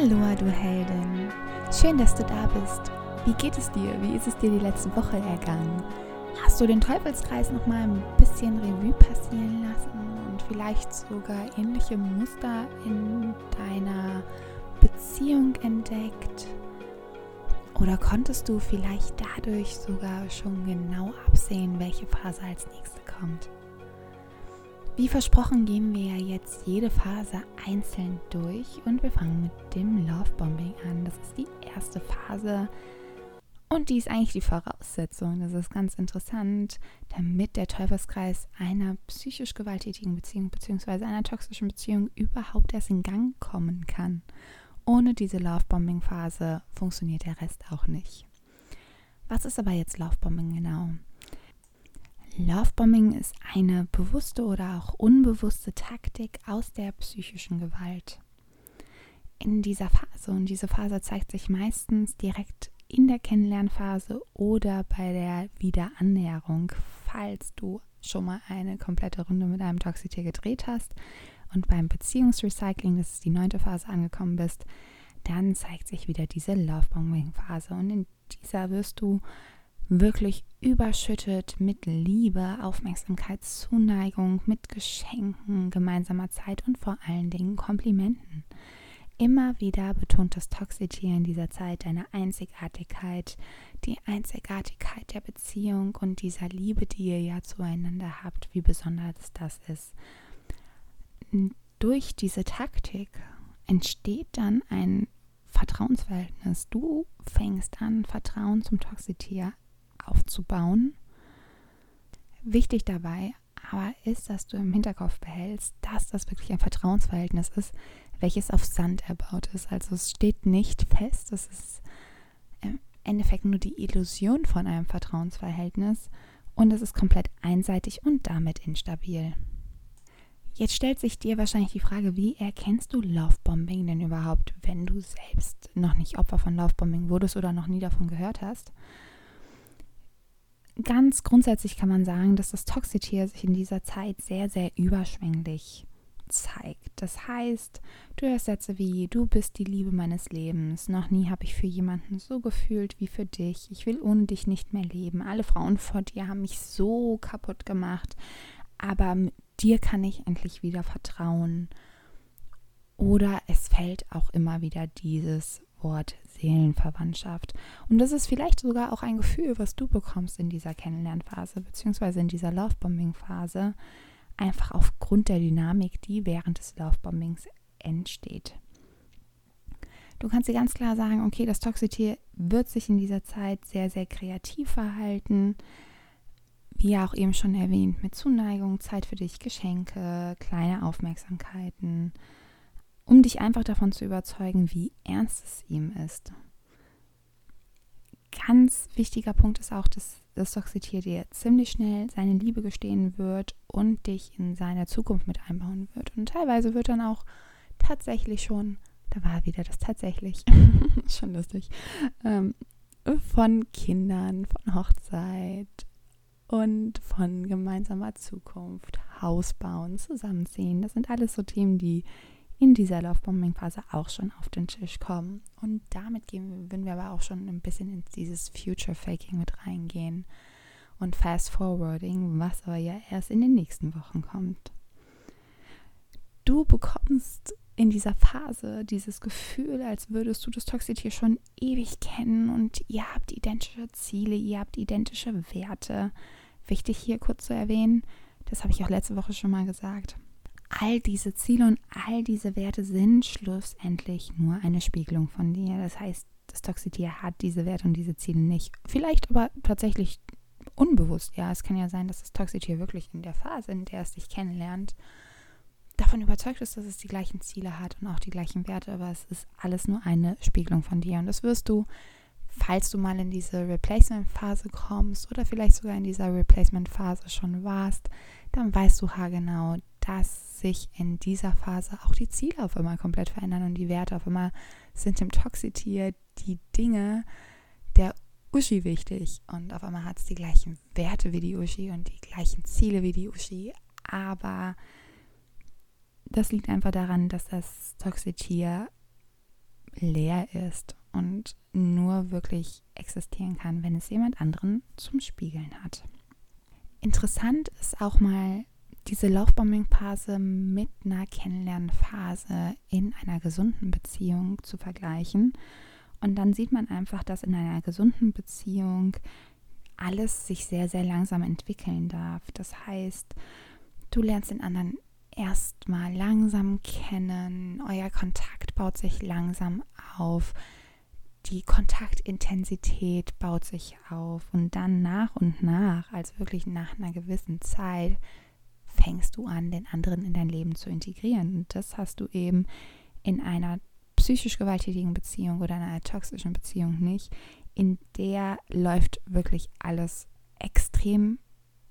Hallo, du Heldin. Schön, dass du da bist. Wie geht es dir? Wie ist es dir die letzte Woche ergangen? Hast du den Teufelskreis noch mal ein bisschen Revue passieren lassen und vielleicht sogar ähnliche Muster in deiner Beziehung entdeckt? Oder konntest du vielleicht dadurch sogar schon genau absehen, welche Phase als nächste kommt? Wie versprochen gehen wir ja jetzt jede Phase einzeln durch und wir fangen mit dem Love Bombing an. Das ist die erste Phase und die ist eigentlich die Voraussetzung. Das ist ganz interessant, damit der Teufelskreis einer psychisch gewalttätigen Beziehung bzw. einer toxischen Beziehung überhaupt erst in Gang kommen kann. Ohne diese Love Bombing Phase funktioniert der Rest auch nicht. Was ist aber jetzt Love Bombing genau? Lovebombing ist eine bewusste oder auch unbewusste Taktik aus der psychischen Gewalt. In dieser Phase, und diese Phase zeigt sich meistens direkt in der Kennenlernphase oder bei der Wiederannäherung, falls du schon mal eine komplette Runde mit einem Toxitier gedreht hast und beim Beziehungsrecycling, das ist die neunte Phase, angekommen bist, dann zeigt sich wieder diese Lovebombing-Phase. Und in dieser wirst du wirklich überschüttet mit Liebe, Aufmerksamkeit, Zuneigung, mit Geschenken, gemeinsamer Zeit und vor allen Dingen Komplimenten. Immer wieder betont das Toxitier in dieser Zeit deine Einzigartigkeit, die Einzigartigkeit der Beziehung und dieser Liebe, die ihr ja zueinander habt, wie besonders das ist. Durch diese Taktik entsteht dann ein Vertrauensverhältnis. Du fängst an, Vertrauen zum Toxitier aufzubauen. Wichtig dabei aber ist, dass du im Hinterkopf behältst, dass das wirklich ein Vertrauensverhältnis ist, welches auf Sand erbaut ist. Also es steht nicht fest, es ist im Endeffekt nur die Illusion von einem Vertrauensverhältnis und es ist komplett einseitig und damit instabil. Jetzt stellt sich dir wahrscheinlich die Frage, wie erkennst du Lovebombing denn überhaupt, wenn du selbst noch nicht Opfer von Lovebombing wurdest oder noch nie davon gehört hast? Ganz grundsätzlich kann man sagen, dass das Toxitier sich in dieser Zeit sehr, sehr überschwänglich zeigt. Das heißt, du hörst Sätze wie, du bist die Liebe meines Lebens, noch nie habe ich für jemanden so gefühlt wie für dich, ich will ohne dich nicht mehr leben, alle Frauen vor dir haben mich so kaputt gemacht, aber dir kann ich endlich wieder vertrauen. Oder es fällt auch immer wieder dieses Wort Seelenverwandtschaft. Und das ist vielleicht sogar auch ein Gefühl, was du bekommst in dieser Kennenlernphase, beziehungsweise in dieser Lovebombing-Phase, einfach aufgrund der Dynamik, die während des Lovebombings entsteht. Du kannst dir ganz klar sagen, okay, das Toxitier wird sich in dieser Zeit sehr, sehr kreativ verhalten. Wie ja auch eben schon erwähnt, mit Zuneigung, Zeit für dich, Geschenke, kleine Aufmerksamkeiten, um dich einfach davon zu überzeugen, wie ernst es ihm ist. Ganz wichtiger Punkt ist auch, dass das Toxitier dir ziemlich schnell seine Liebe gestehen wird und dich in seine Zukunft mit einbauen wird. Und teilweise wird dann auch tatsächlich schon, da war wieder das tatsächlich, schon lustig, ähm, von Kindern, von Hochzeit und von gemeinsamer Zukunft, Haus bauen, zusammenziehen. Das sind alles so Themen, die in dieser Lovebombing-Phase auch schon auf den Tisch kommen. Und damit gehen, würden wir aber auch schon ein bisschen in dieses Future-Faking mit reingehen und Fast-Forwarding, was aber ja erst in den nächsten Wochen kommt. Du bekommst in dieser Phase dieses Gefühl, als würdest du das Toxitier schon ewig kennen und ihr habt identische Ziele, ihr habt identische Werte. Wichtig hier kurz zu erwähnen, das habe ich auch letzte Woche schon mal gesagt all diese Ziele und all diese Werte sind schlussendlich nur eine Spiegelung von dir. Das heißt, das Toxitier hat diese Werte und diese Ziele nicht. Vielleicht aber tatsächlich unbewusst. Ja, es kann ja sein, dass das Toxitier wirklich in der Phase, in der es dich kennenlernt, davon überzeugt ist, dass es die gleichen Ziele hat und auch die gleichen Werte, aber es ist alles nur eine Spiegelung von dir. Und das wirst du, falls du mal in diese Replacement-Phase kommst oder vielleicht sogar in dieser Replacement-Phase schon warst, dann weißt du haargenau, dass sich in dieser Phase auch die Ziele auf einmal komplett verändern und die Werte auf einmal sind dem Toxitier die Dinge der Uschi wichtig und auf einmal hat es die gleichen Werte wie die Uschi und die gleichen Ziele wie die Uschi, aber das liegt einfach daran, dass das Toxitier leer ist und nur wirklich existieren kann, wenn es jemand anderen zum Spiegeln hat. Interessant ist auch mal diese Laufbombing-Phase mit einer Kennenlernphase in einer gesunden Beziehung zu vergleichen. Und dann sieht man einfach, dass in einer gesunden Beziehung alles sich sehr, sehr langsam entwickeln darf. Das heißt, du lernst den anderen erstmal langsam kennen, euer Kontakt baut sich langsam auf, die Kontaktintensität baut sich auf und dann nach und nach, also wirklich nach einer gewissen Zeit, fängst du an, den anderen in dein Leben zu integrieren. Und das hast du eben in einer psychisch gewalttätigen Beziehung oder in einer toxischen Beziehung nicht. In der läuft wirklich alles extrem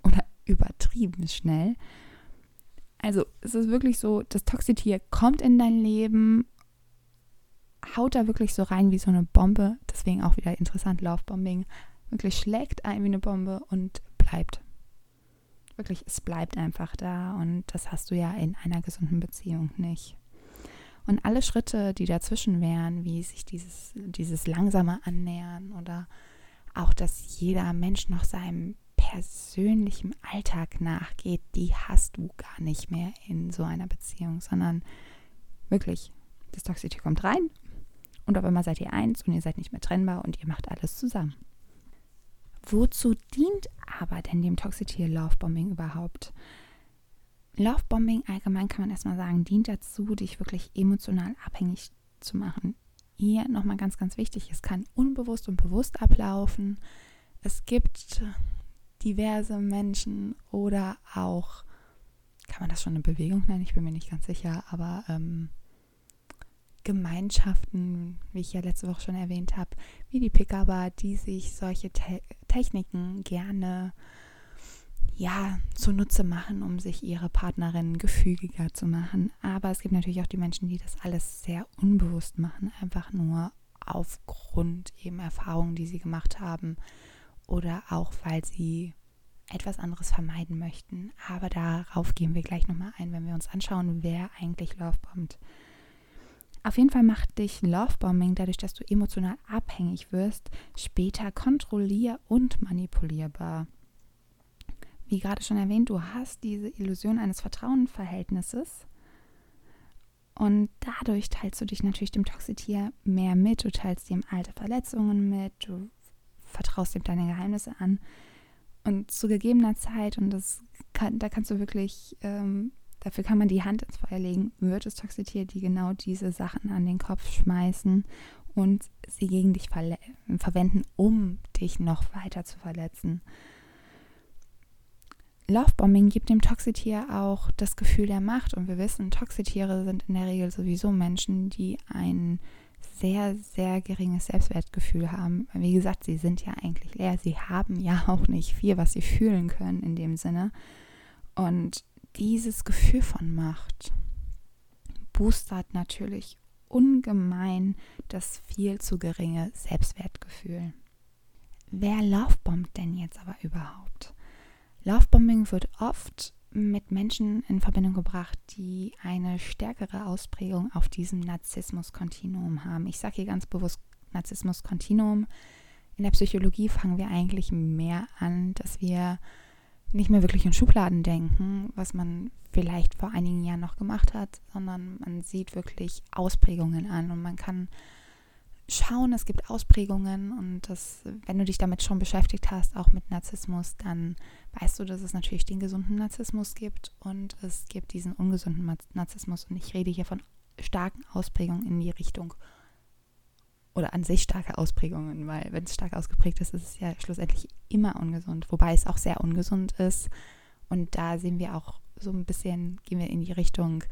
oder übertrieben schnell. Also es ist wirklich so, das Toxitier kommt in dein Leben, haut da wirklich so rein wie so eine Bombe. Deswegen auch wieder interessant, Laufbombing. Wirklich schlägt ein wie eine Bombe und bleibt. Wirklich, es bleibt einfach da und das hast du ja in einer gesunden Beziehung nicht. Und alle Schritte, die dazwischen wären, wie sich dieses, dieses langsame Annähern oder auch, dass jeder Mensch noch seinem persönlichen Alltag nachgeht, die hast du gar nicht mehr in so einer Beziehung, sondern wirklich, das Toxicity kommt rein und auf einmal seid ihr eins und ihr seid nicht mehr trennbar und ihr macht alles zusammen. Wozu dient aber denn dem Toxitier Lovebombing überhaupt? Lovebombing allgemein kann man erstmal sagen, dient dazu, dich wirklich emotional abhängig zu machen. Hier nochmal ganz, ganz wichtig, es kann unbewusst und bewusst ablaufen. Es gibt diverse Menschen oder auch, kann man das schon eine Bewegung nennen? Ich bin mir nicht ganz sicher, aber ähm, Gemeinschaften, wie ich ja letzte Woche schon erwähnt habe, wie die Pickuper, die sich solche Te Techniken gerne ja zunutze machen, um sich ihre Partnerinnen gefügiger zu machen. Aber es gibt natürlich auch die Menschen, die das alles sehr unbewusst machen, einfach nur aufgrund eben Erfahrungen, die sie gemacht haben oder auch weil sie etwas anderes vermeiden möchten. Aber darauf gehen wir gleich nochmal ein, wenn wir uns anschauen, wer eigentlich Lovebombt. Auf jeden Fall macht dich Lovebombing dadurch, dass du emotional abhängig wirst, später kontrollier- und manipulierbar. Wie gerade schon erwähnt, du hast diese Illusion eines Vertrauensverhältnisses und dadurch teilst du dich natürlich dem Toxitier mehr mit. Du teilst ihm alte Verletzungen mit, du vertraust ihm deine Geheimnisse an und zu gegebener Zeit, und das kann, da kannst du wirklich ähm, dafür kann man die Hand ins Feuer legen, wird es Toxitier, die genau diese Sachen an den Kopf schmeißen und sie gegen dich verwenden, um dich noch weiter zu verletzen. Lovebombing gibt dem Toxitier auch das Gefühl der Macht und wir wissen, Toxitiere sind in der Regel sowieso Menschen, die ein sehr, sehr geringes Selbstwertgefühl haben. Wie gesagt, sie sind ja eigentlich leer. Sie haben ja auch nicht viel, was sie fühlen können in dem Sinne. Und dieses Gefühl von Macht boostert natürlich ungemein das viel zu geringe Selbstwertgefühl. Wer Lovebombt denn jetzt aber überhaupt? Lovebombing wird oft mit Menschen in Verbindung gebracht, die eine stärkere Ausprägung auf diesem Narzissmus-Kontinuum haben. Ich sage hier ganz bewusst Narzissmus-Kontinuum. In der Psychologie fangen wir eigentlich mehr an, dass wir nicht mehr wirklich in Schubladen denken, was man vielleicht vor einigen Jahren noch gemacht hat, sondern man sieht wirklich Ausprägungen an und man kann schauen, es gibt Ausprägungen und das, wenn du dich damit schon beschäftigt hast, auch mit Narzissmus, dann weißt du, dass es natürlich den gesunden Narzissmus gibt und es gibt diesen ungesunden Narzissmus und ich rede hier von starken Ausprägungen in die Richtung oder an sich starke Ausprägungen, weil wenn es stark ausgeprägt ist, ist es ja schlussendlich immer ungesund, wobei es auch sehr ungesund ist. Und da sehen wir auch so ein bisschen, gehen wir in die Richtung,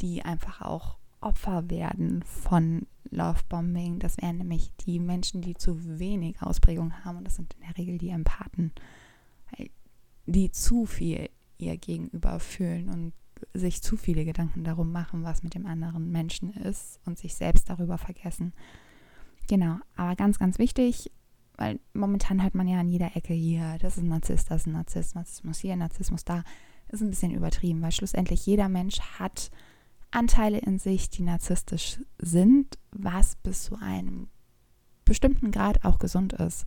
die einfach auch Opfer werden von Lovebombing. Das wären nämlich die Menschen, die zu wenig Ausprägung haben und das sind in der Regel die Empathen, die zu viel ihr Gegenüber fühlen und sich zu viele Gedanken darum machen, was mit dem anderen Menschen ist und sich selbst darüber vergessen. Genau, aber ganz, ganz wichtig, weil momentan hört man ja an jeder Ecke hier, das ist ein Narzisst, das ist ein Narzisst, Narzissmus hier, Narzissmus da, ist ein bisschen übertrieben, weil schlussendlich jeder Mensch hat Anteile in sich, die narzisstisch sind, was bis zu einem bestimmten Grad auch gesund ist.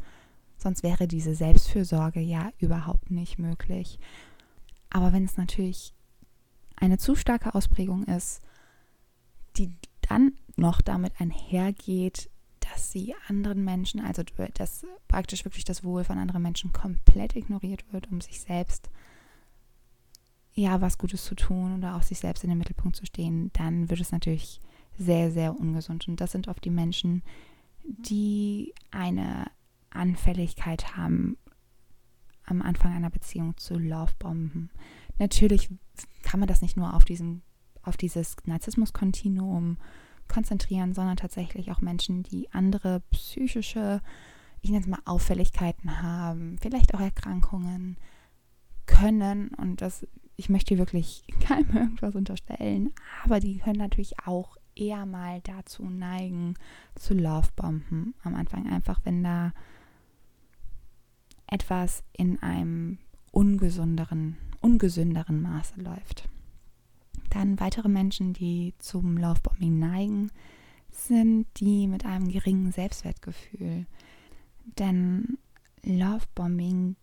Sonst wäre diese Selbstfürsorge ja überhaupt nicht möglich. Aber wenn es natürlich eine zu starke Ausprägung ist, die dann noch damit einhergeht, dass sie anderen Menschen, also dass praktisch wirklich das Wohl von anderen Menschen komplett ignoriert wird, um sich selbst ja was Gutes zu tun oder auch sich selbst in den Mittelpunkt zu stehen, dann wird es natürlich sehr, sehr ungesund. Und das sind oft die Menschen, die eine Anfälligkeit haben, am Anfang einer Beziehung zu Lovebomben. Natürlich kann man das nicht nur auf, diesen, auf dieses Narzissmus-Kontinuum konzentrieren, sondern tatsächlich auch Menschen, die andere psychische, ich nenne es mal Auffälligkeiten haben, vielleicht auch Erkrankungen können. Und das, ich möchte wirklich keinem irgendwas unterstellen, aber die können natürlich auch eher mal dazu neigen, zu Lovebomben am Anfang. Einfach wenn da etwas in einem ungesünderen, ungesünderen Maße läuft. Dann weitere Menschen, die zum Lovebombing neigen, sind die mit einem geringen Selbstwertgefühl. Denn Lovebombing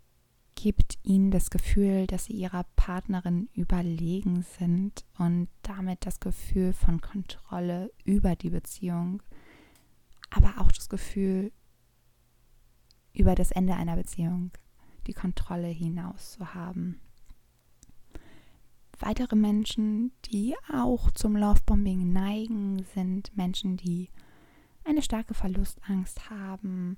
gibt ihnen das Gefühl, dass sie ihrer Partnerin überlegen sind und damit das Gefühl von Kontrolle über die Beziehung, aber auch das Gefühl, über das Ende einer Beziehung die Kontrolle hinaus zu haben. Weitere Menschen, die auch zum Lovebombing neigen, sind Menschen, die eine starke Verlustangst haben.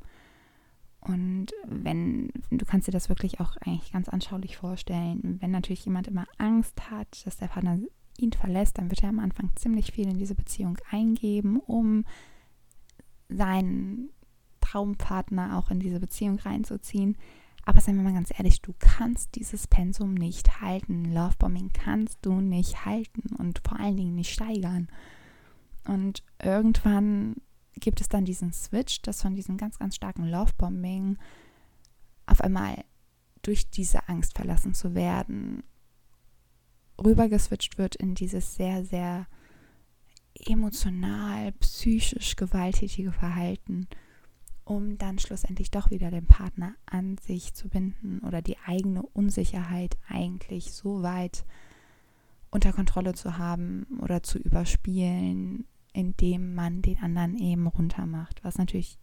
Und wenn, du kannst dir das wirklich auch eigentlich ganz anschaulich vorstellen, wenn natürlich jemand immer Angst hat, dass der Partner ihn verlässt, dann wird er am Anfang ziemlich viel in diese Beziehung eingeben, um seinen Traumpartner auch in diese Beziehung reinzuziehen. Aber seien wir mal ganz ehrlich, du kannst dieses Pensum nicht halten. Lovebombing kannst du nicht halten und vor allen Dingen nicht steigern. Und irgendwann gibt es dann diesen Switch, dass von diesem ganz, ganz starken Lovebombing auf einmal durch diese Angst verlassen zu werden, rübergeswitcht wird in dieses sehr, sehr emotional, psychisch gewalttätige Verhalten um dann schlussendlich doch wieder den Partner an sich zu binden oder die eigene Unsicherheit eigentlich so weit unter Kontrolle zu haben oder zu überspielen, indem man den anderen eben runtermacht, was natürlich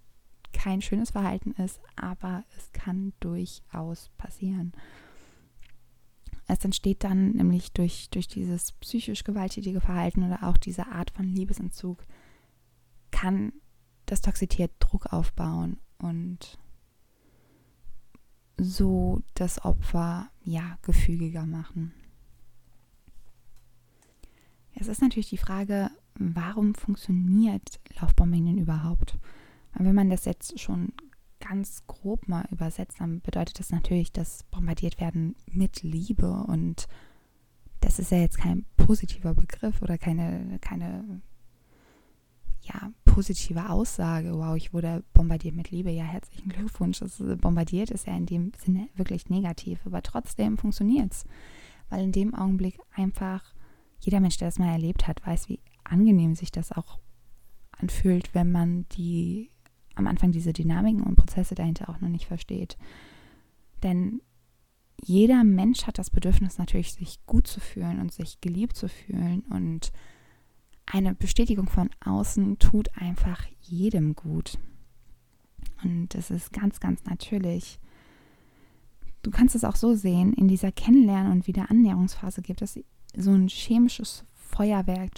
kein schönes Verhalten ist, aber es kann durchaus passieren. Es entsteht dann nämlich durch, durch dieses psychisch gewalttätige Verhalten oder auch diese Art von Liebesentzug, kann das toxiziert Druck aufbauen und so das Opfer ja gefügiger machen. Es ist natürlich die Frage, warum funktioniert Laufbombing denn überhaupt? Wenn man das jetzt schon ganz grob mal übersetzt, dann bedeutet das natürlich, dass bombardiert werden mit Liebe und das ist ja jetzt kein positiver Begriff oder keine, keine ja, positive Aussage, wow, ich wurde bombardiert mit Liebe, ja, herzlichen Glückwunsch. Das ist, bombardiert ist ja in dem Sinne wirklich negativ, aber trotzdem funktioniert es, weil in dem Augenblick einfach jeder Mensch, der das mal erlebt hat, weiß, wie angenehm sich das auch anfühlt, wenn man die am Anfang diese Dynamiken und Prozesse dahinter auch noch nicht versteht. Denn jeder Mensch hat das Bedürfnis natürlich, sich gut zu fühlen und sich geliebt zu fühlen und eine Bestätigung von außen tut einfach jedem gut. Und das ist ganz, ganz natürlich. Du kannst es auch so sehen, in dieser Kennenlernen- und Wiederannäherungsphase gibt es so ein chemisches Feuerwerk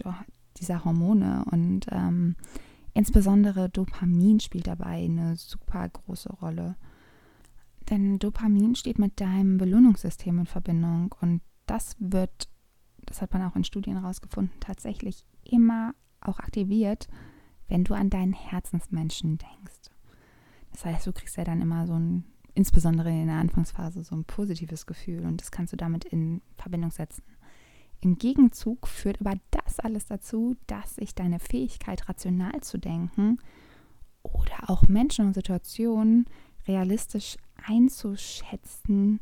dieser Hormone und ähm, insbesondere Dopamin spielt dabei eine super große Rolle. Denn Dopamin steht mit deinem Belohnungssystem in Verbindung und das wird, das hat man auch in Studien herausgefunden, tatsächlich immer auch aktiviert, wenn du an deinen Herzensmenschen denkst. Das heißt, du kriegst ja dann immer so ein, insbesondere in der Anfangsphase, so ein positives Gefühl und das kannst du damit in Verbindung setzen. Im Gegenzug führt aber das alles dazu, dass sich deine Fähigkeit, rational zu denken oder auch Menschen und Situationen realistisch einzuschätzen,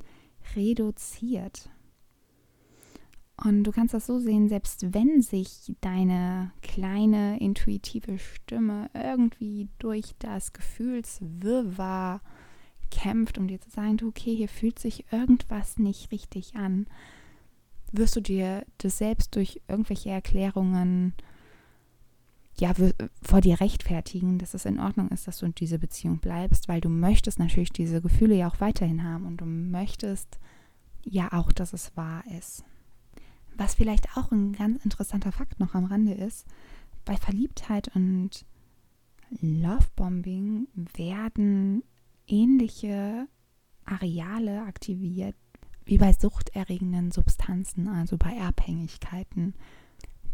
reduziert. Und du kannst das so sehen, selbst wenn sich deine kleine intuitive Stimme irgendwie durch das Gefühlswirrwarr kämpft, um dir zu sagen, okay, hier fühlt sich irgendwas nicht richtig an, wirst du dir das selbst durch irgendwelche Erklärungen ja, vor dir rechtfertigen, dass es in Ordnung ist, dass du in dieser Beziehung bleibst, weil du möchtest natürlich diese Gefühle ja auch weiterhin haben und du möchtest ja auch, dass es wahr ist. Was vielleicht auch ein ganz interessanter Fakt noch am Rande ist, bei Verliebtheit und Lovebombing werden ähnliche Areale aktiviert wie bei suchterregenden Substanzen, also bei Abhängigkeiten.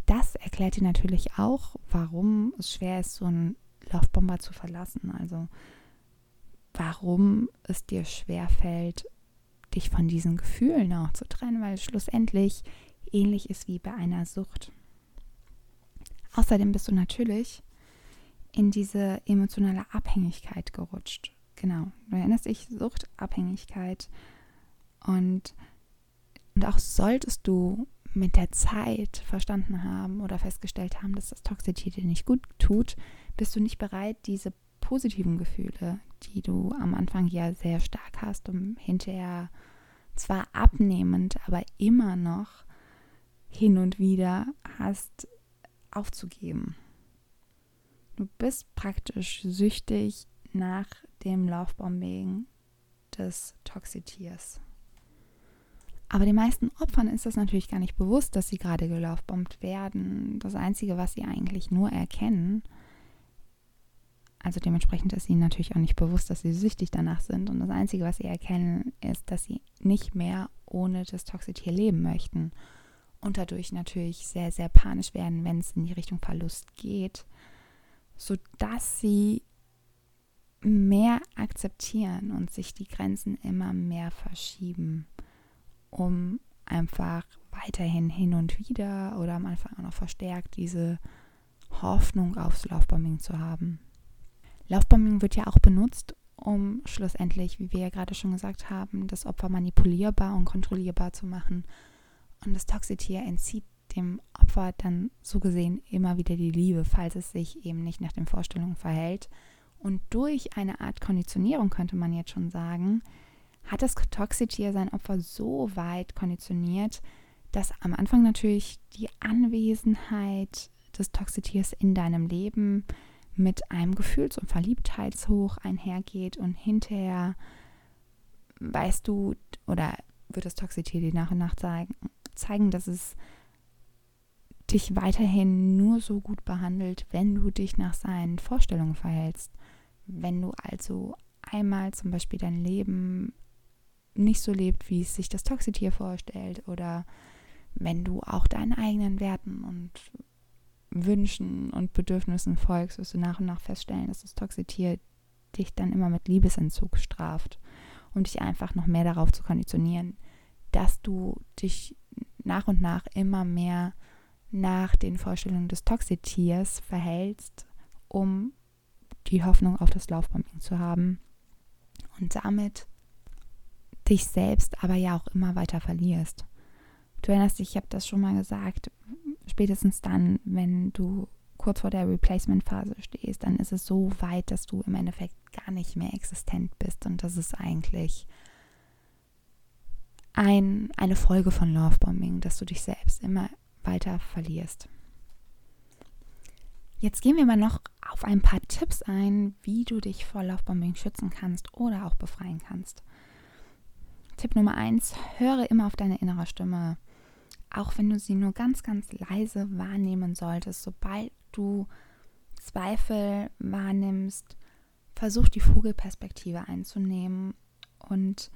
Das erklärt dir natürlich auch, warum es schwer ist, so einen Lovebomber zu verlassen. Also warum es dir schwer fällt, dich von diesen Gefühlen auch zu trennen, weil schlussendlich ähnlich ist wie bei einer Sucht. Außerdem bist du natürlich in diese emotionale Abhängigkeit gerutscht. Genau, du erinnerst dich, Sucht, Abhängigkeit. Und, und auch solltest du mit der Zeit verstanden haben oder festgestellt haben, dass das Toxität dir nicht gut tut, bist du nicht bereit, diese positiven Gefühle, die du am Anfang ja sehr stark hast, um hinterher zwar abnehmend, aber immer noch hin und wieder hast, aufzugeben. Du bist praktisch süchtig nach dem Lovebombing des Toxitiers. Aber den meisten Opfern ist das natürlich gar nicht bewusst, dass sie gerade gelaufbombt werden. Das Einzige, was sie eigentlich nur erkennen, also dementsprechend ist ihnen natürlich auch nicht bewusst, dass sie süchtig danach sind. Und das Einzige, was sie erkennen, ist, dass sie nicht mehr ohne das Toxitier leben möchten und dadurch natürlich sehr, sehr panisch werden, wenn es in die Richtung Verlust geht, sodass sie mehr akzeptieren und sich die Grenzen immer mehr verschieben, um einfach weiterhin hin und wieder oder am Anfang auch noch verstärkt diese Hoffnung aufs Laufbombing zu haben. Laufbombing wird ja auch benutzt, um schlussendlich, wie wir ja gerade schon gesagt haben, das Opfer manipulierbar und kontrollierbar zu machen und das Toxitier entzieht dem Opfer dann so gesehen immer wieder die Liebe, falls es sich eben nicht nach den Vorstellungen verhält. Und durch eine Art Konditionierung könnte man jetzt schon sagen, hat das Toxitier sein Opfer so weit konditioniert, dass am Anfang natürlich die Anwesenheit des Toxitiers in deinem Leben mit einem Gefühls- und Verliebtheitshoch einhergeht und hinterher weißt du oder wird das Toxitier dir nach und nach zeigen, zeigen, dass es dich weiterhin nur so gut behandelt, wenn du dich nach seinen Vorstellungen verhältst. Wenn du also einmal zum Beispiel dein Leben nicht so lebt, wie es sich das Toxitier vorstellt, oder wenn du auch deinen eigenen Werten und Wünschen und Bedürfnissen folgst, wirst du nach und nach feststellen, dass das Toxitier dich dann immer mit Liebesentzug straft, um dich einfach noch mehr darauf zu konditionieren, dass du dich nach und nach immer mehr nach den Vorstellungen des Toxitiers verhältst, um die Hoffnung auf das Laufbombing zu haben und damit dich selbst aber ja auch immer weiter verlierst. Du erinnerst dich, ich habe das schon mal gesagt, spätestens dann, wenn du kurz vor der Replacement-Phase stehst, dann ist es so weit, dass du im Endeffekt gar nicht mehr existent bist und das ist eigentlich ein, eine Folge von Lovebombing, dass du dich selbst immer weiter verlierst. Jetzt gehen wir mal noch auf ein paar Tipps ein, wie du dich vor Lovebombing schützen kannst oder auch befreien kannst. Tipp Nummer eins: höre immer auf deine innere Stimme. Auch wenn du sie nur ganz, ganz leise wahrnehmen solltest, sobald du Zweifel wahrnimmst, versuch die Vogelperspektive einzunehmen und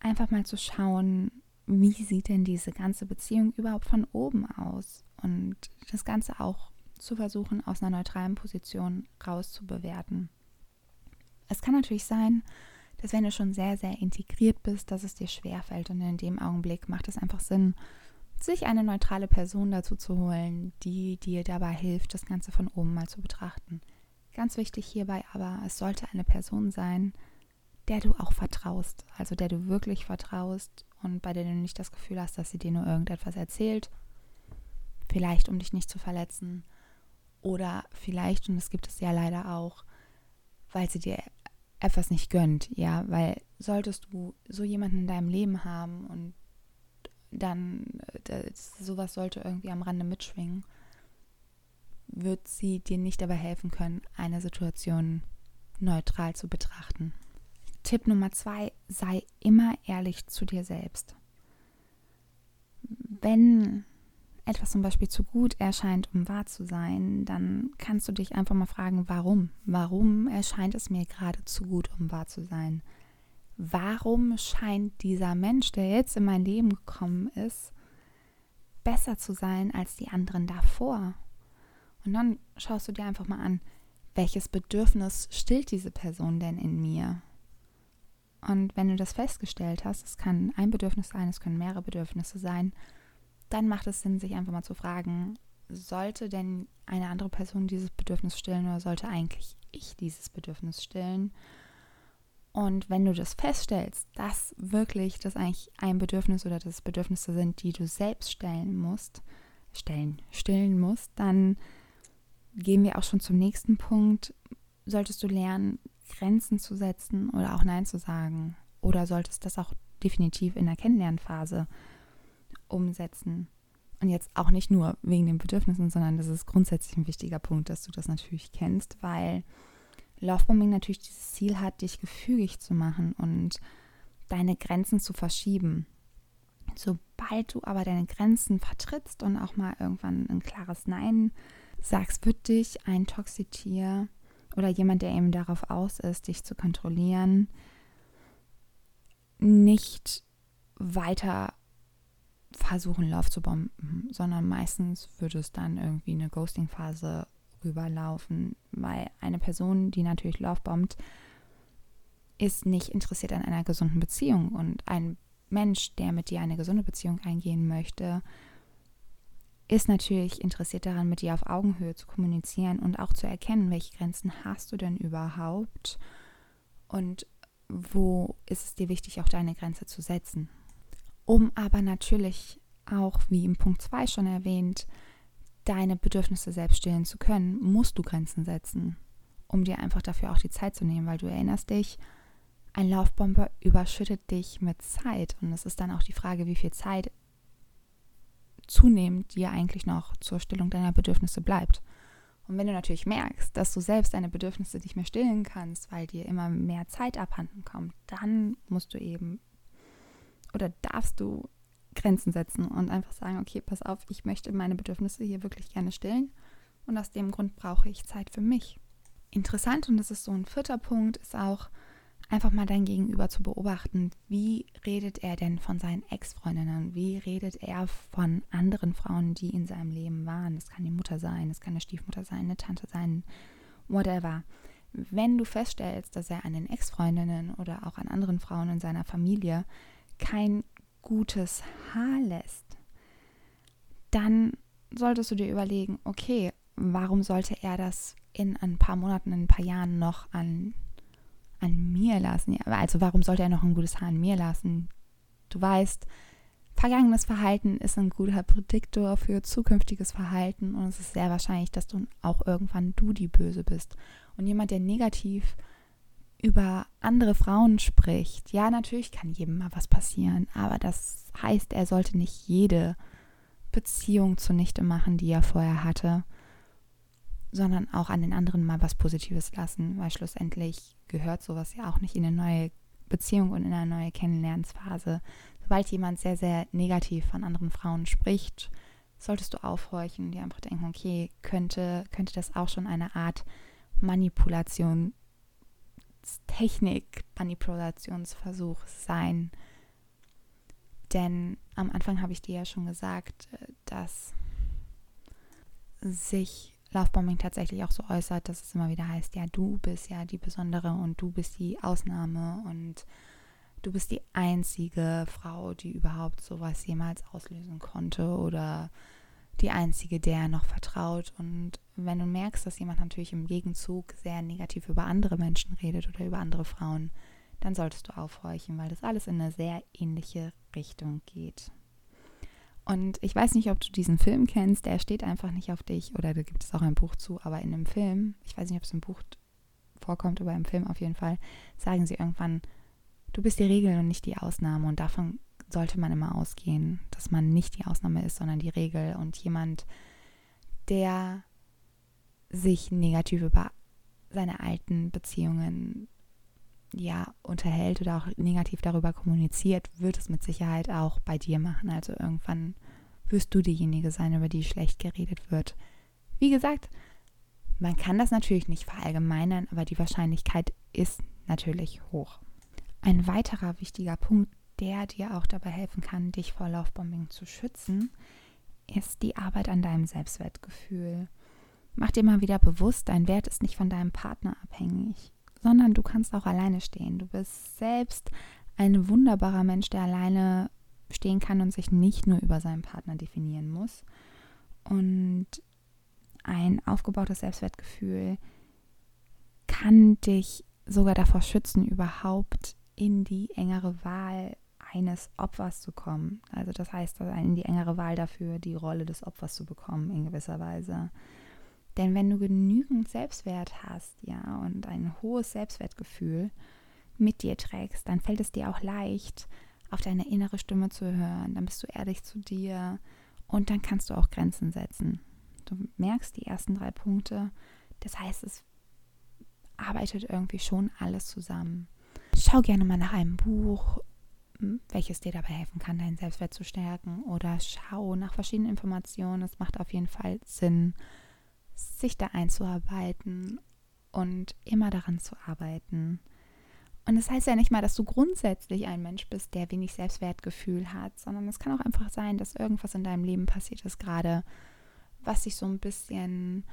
einfach mal zu schauen, wie sieht denn diese ganze Beziehung überhaupt von oben aus und das Ganze auch zu versuchen, aus einer neutralen Position rauszubewerten. Es kann natürlich sein, dass wenn du schon sehr, sehr integriert bist, dass es dir schwerfällt und in dem Augenblick macht es einfach Sinn, sich eine neutrale Person dazu zu holen, die dir dabei hilft, das Ganze von oben mal zu betrachten. Ganz wichtig hierbei aber, es sollte eine Person sein, der du auch vertraust, also der du wirklich vertraust und bei der du nicht das Gefühl hast, dass sie dir nur irgendetwas erzählt, vielleicht um dich nicht zu verletzen. Oder vielleicht, und das gibt es ja leider auch, weil sie dir etwas nicht gönnt, ja, weil solltest du so jemanden in deinem Leben haben und dann äh, das, sowas sollte irgendwie am Rande mitschwingen, wird sie dir nicht dabei helfen können, eine Situation neutral zu betrachten. Tipp Nummer zwei, sei immer ehrlich zu dir selbst. Wenn etwas zum Beispiel zu gut erscheint, um wahr zu sein, dann kannst du dich einfach mal fragen, warum? Warum erscheint es mir gerade zu gut, um wahr zu sein? Warum scheint dieser Mensch, der jetzt in mein Leben gekommen ist, besser zu sein als die anderen davor? Und dann schaust du dir einfach mal an, welches Bedürfnis stillt diese Person denn in mir? Und wenn du das festgestellt hast, es kann ein Bedürfnis sein, es können mehrere Bedürfnisse sein, dann macht es Sinn, sich einfach mal zu fragen, sollte denn eine andere Person dieses Bedürfnis stillen oder sollte eigentlich ich dieses Bedürfnis stillen? Und wenn du das feststellst, dass wirklich das eigentlich ein Bedürfnis oder das Bedürfnisse sind, die du selbst stellen musst, stellen, stillen musst, dann gehen wir auch schon zum nächsten Punkt. Solltest du lernen, Grenzen zu setzen oder auch Nein zu sagen? Oder solltest das auch definitiv in der Kennenlernphase umsetzen? Und jetzt auch nicht nur wegen den Bedürfnissen, sondern das ist grundsätzlich ein wichtiger Punkt, dass du das natürlich kennst, weil Lovebombing natürlich dieses Ziel hat, dich gefügig zu machen und deine Grenzen zu verschieben. Sobald du aber deine Grenzen vertrittst und auch mal irgendwann ein klares Nein sagst, wird dich ein Toxitier oder jemand, der eben darauf aus ist, dich zu kontrollieren, nicht weiter versuchen, Love zu bomben, sondern meistens würde es dann irgendwie eine Ghosting-Phase rüberlaufen, weil eine Person, die natürlich Love bombt, ist nicht interessiert an einer gesunden Beziehung. Und ein Mensch, der mit dir eine gesunde Beziehung eingehen möchte, ist natürlich interessiert daran, mit dir auf Augenhöhe zu kommunizieren und auch zu erkennen, welche Grenzen hast du denn überhaupt und wo ist es dir wichtig, auch deine Grenze zu setzen. Um aber natürlich auch, wie im Punkt 2 schon erwähnt, deine Bedürfnisse selbst stillen zu können, musst du Grenzen setzen, um dir einfach dafür auch die Zeit zu nehmen, weil du erinnerst dich, ein Laufbomber überschüttet dich mit Zeit und es ist dann auch die Frage, wie viel Zeit zunehmend dir eigentlich noch zur Stillung deiner Bedürfnisse bleibt. Und wenn du natürlich merkst, dass du selbst deine Bedürfnisse nicht mehr stillen kannst, weil dir immer mehr Zeit abhanden kommt, dann musst du eben oder darfst du Grenzen setzen und einfach sagen, okay, pass auf, ich möchte meine Bedürfnisse hier wirklich gerne stillen und aus dem Grund brauche ich Zeit für mich. Interessant und das ist so ein vierter Punkt, ist auch, einfach mal dein Gegenüber zu beobachten. Wie redet er denn von seinen Ex-Freundinnen? Wie redet er von anderen Frauen, die in seinem Leben waren? Das kann die Mutter sein, das kann eine Stiefmutter sein, eine Tante sein, whatever. Wenn du feststellst, dass er an den Ex-Freundinnen oder auch an anderen Frauen in seiner Familie kein gutes Haar lässt, dann solltest du dir überlegen, okay, warum sollte er das in ein paar Monaten, in ein paar Jahren noch an an mir lassen. Ja, also warum sollte er noch ein gutes Haar an mir lassen? Du weißt, vergangenes Verhalten ist ein guter Prädiktor für zukünftiges Verhalten und es ist sehr wahrscheinlich, dass du auch irgendwann du die Böse bist. Und jemand, der negativ über andere Frauen spricht, ja, natürlich kann jedem mal was passieren, aber das heißt, er sollte nicht jede Beziehung zunichte machen, die er vorher hatte sondern auch an den anderen mal was Positives lassen, weil schlussendlich gehört sowas ja auch nicht in eine neue Beziehung und in eine neue Kennenlernphase. Sobald jemand sehr, sehr negativ von anderen Frauen spricht, solltest du aufhorchen und dir einfach denken, okay, könnte, könnte das auch schon eine Art Manipulationstechnik, Manipulationsversuch sein. Denn am Anfang habe ich dir ja schon gesagt, dass sich Lovebombing tatsächlich auch so äußert, dass es immer wieder heißt, ja, du bist ja die Besondere und du bist die Ausnahme und du bist die einzige Frau, die überhaupt sowas jemals auslösen konnte oder die einzige, der noch vertraut. Und wenn du merkst, dass jemand natürlich im Gegenzug sehr negativ über andere Menschen redet oder über andere Frauen, dann solltest du aufhorchen, weil das alles in eine sehr ähnliche Richtung geht. Und ich weiß nicht, ob du diesen Film kennst, der steht einfach nicht auf dich. Oder da gibt es auch ein Buch zu, aber in dem Film, ich weiß nicht, ob es im Buch vorkommt, aber im Film auf jeden Fall, sagen sie irgendwann, du bist die Regel und nicht die Ausnahme. Und davon sollte man immer ausgehen, dass man nicht die Ausnahme ist, sondern die Regel. Und jemand, der sich negativ über seine alten Beziehungen ja unterhält oder auch negativ darüber kommuniziert, wird es mit Sicherheit auch bei dir machen. Also irgendwann wirst du diejenige sein, über die schlecht geredet wird. Wie gesagt, man kann das natürlich nicht verallgemeinern, aber die Wahrscheinlichkeit ist natürlich hoch. Ein weiterer wichtiger Punkt, der dir auch dabei helfen kann, dich vor Laufbombing zu schützen, ist die Arbeit an deinem Selbstwertgefühl. Mach dir mal wieder bewusst, dein Wert ist nicht von deinem Partner abhängig sondern du kannst auch alleine stehen. Du bist selbst ein wunderbarer Mensch, der alleine stehen kann und sich nicht nur über seinen Partner definieren muss. Und ein aufgebautes Selbstwertgefühl kann dich sogar davor schützen, überhaupt in die engere Wahl eines Opfers zu kommen. Also das heißt, in die engere Wahl dafür, die Rolle des Opfers zu bekommen in gewisser Weise. Denn wenn du genügend Selbstwert hast, ja, und ein hohes Selbstwertgefühl mit dir trägst, dann fällt es dir auch leicht, auf deine innere Stimme zu hören. Dann bist du ehrlich zu dir und dann kannst du auch Grenzen setzen. Du merkst die ersten drei Punkte. Das heißt, es arbeitet irgendwie schon alles zusammen. Schau gerne mal nach einem Buch, hm, welches dir dabei helfen kann, deinen Selbstwert zu stärken. Oder schau nach verschiedenen Informationen. Es macht auf jeden Fall Sinn, sich da einzuarbeiten und immer daran zu arbeiten. Und das heißt ja nicht mal, dass du grundsätzlich ein Mensch bist, der wenig Selbstwertgefühl hat, sondern es kann auch einfach sein, dass irgendwas in deinem Leben passiert ist gerade, was dich so ein bisschen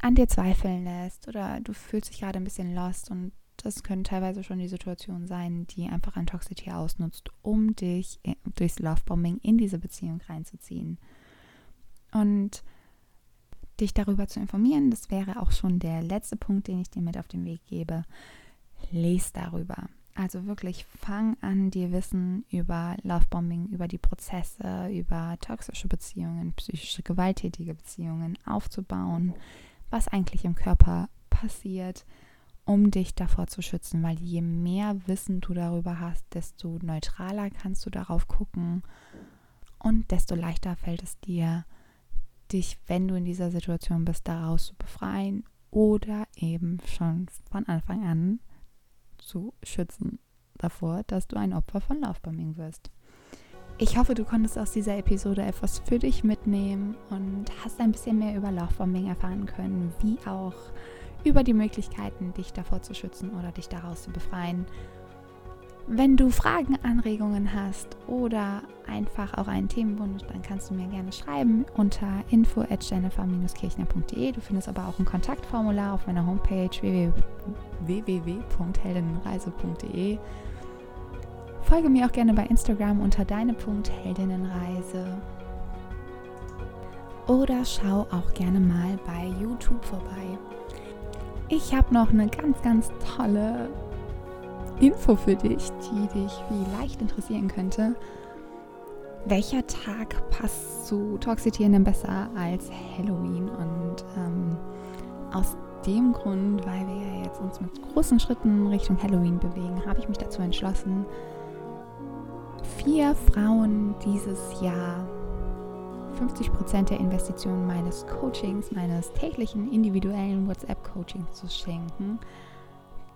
an dir zweifeln lässt oder du fühlst dich gerade ein bisschen lost und das können teilweise schon die Situationen sein, die einfach ein Toxicity ausnutzt, um dich durchs Lovebombing in diese Beziehung reinzuziehen. Und dich darüber zu informieren. Das wäre auch schon der letzte Punkt, den ich dir mit auf den Weg gebe. Lies darüber. Also wirklich fang an, dir Wissen über Lovebombing, über die Prozesse, über toxische Beziehungen, psychische gewalttätige Beziehungen aufzubauen, was eigentlich im Körper passiert, um dich davor zu schützen, weil je mehr Wissen du darüber hast, desto neutraler kannst du darauf gucken und desto leichter fällt es dir, dich, wenn du in dieser Situation bist, daraus zu befreien oder eben schon von Anfang an zu schützen davor, dass du ein Opfer von Lovebombing wirst. Ich hoffe, du konntest aus dieser Episode etwas für dich mitnehmen und hast ein bisschen mehr über Lovebombing erfahren können, wie auch über die Möglichkeiten, dich davor zu schützen oder dich daraus zu befreien wenn du Fragen, Anregungen hast oder einfach auch einen Themenwunsch, dann kannst du mir gerne schreiben unter info at jennifer-kirchner.de. Du findest aber auch ein Kontaktformular auf meiner Homepage www.heldinnenreise.de. Folge mir auch gerne bei Instagram unter deine.heldinnenreise. Oder schau auch gerne mal bei YouTube vorbei. Ich habe noch eine ganz, ganz tolle Info für dich, die dich vielleicht interessieren könnte. Welcher Tag passt zu Toxitieren denn besser als Halloween? Und ähm, aus dem Grund, weil wir ja jetzt uns mit großen Schritten Richtung Halloween bewegen, habe ich mich dazu entschlossen, vier Frauen dieses Jahr 50% der Investitionen meines Coachings, meines täglichen individuellen WhatsApp-Coachings zu schenken.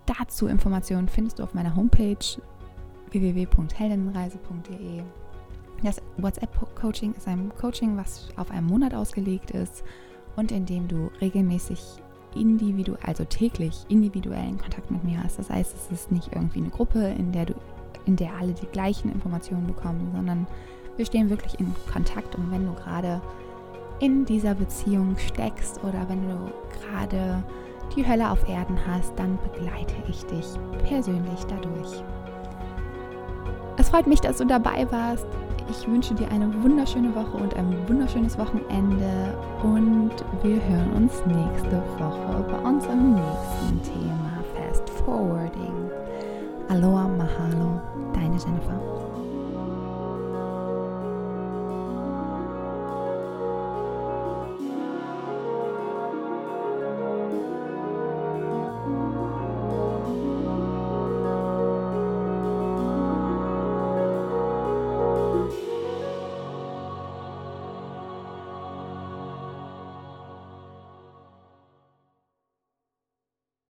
Dazu Informationen findest du auf meiner Homepage www.heldenreise.de. Das WhatsApp-Coaching ist ein Coaching, was auf einen Monat ausgelegt ist und in dem du regelmäßig individuell, also täglich individuellen Kontakt mit mir hast. Das heißt, es ist nicht irgendwie eine Gruppe, in der du, in der alle die gleichen Informationen bekommen, sondern wir stehen wirklich in Kontakt und wenn du gerade in dieser Beziehung steckst oder wenn du gerade die Hölle auf Erden hast, dann begleite ich dich persönlich dadurch. Es freut mich, dass du dabei warst. Ich wünsche dir eine wunderschöne Woche und ein wunderschönes Wochenende und wir hören uns nächste Woche bei unserem nächsten Thema Fast Forwarding. Aloha Mahalo, deine Jennifer.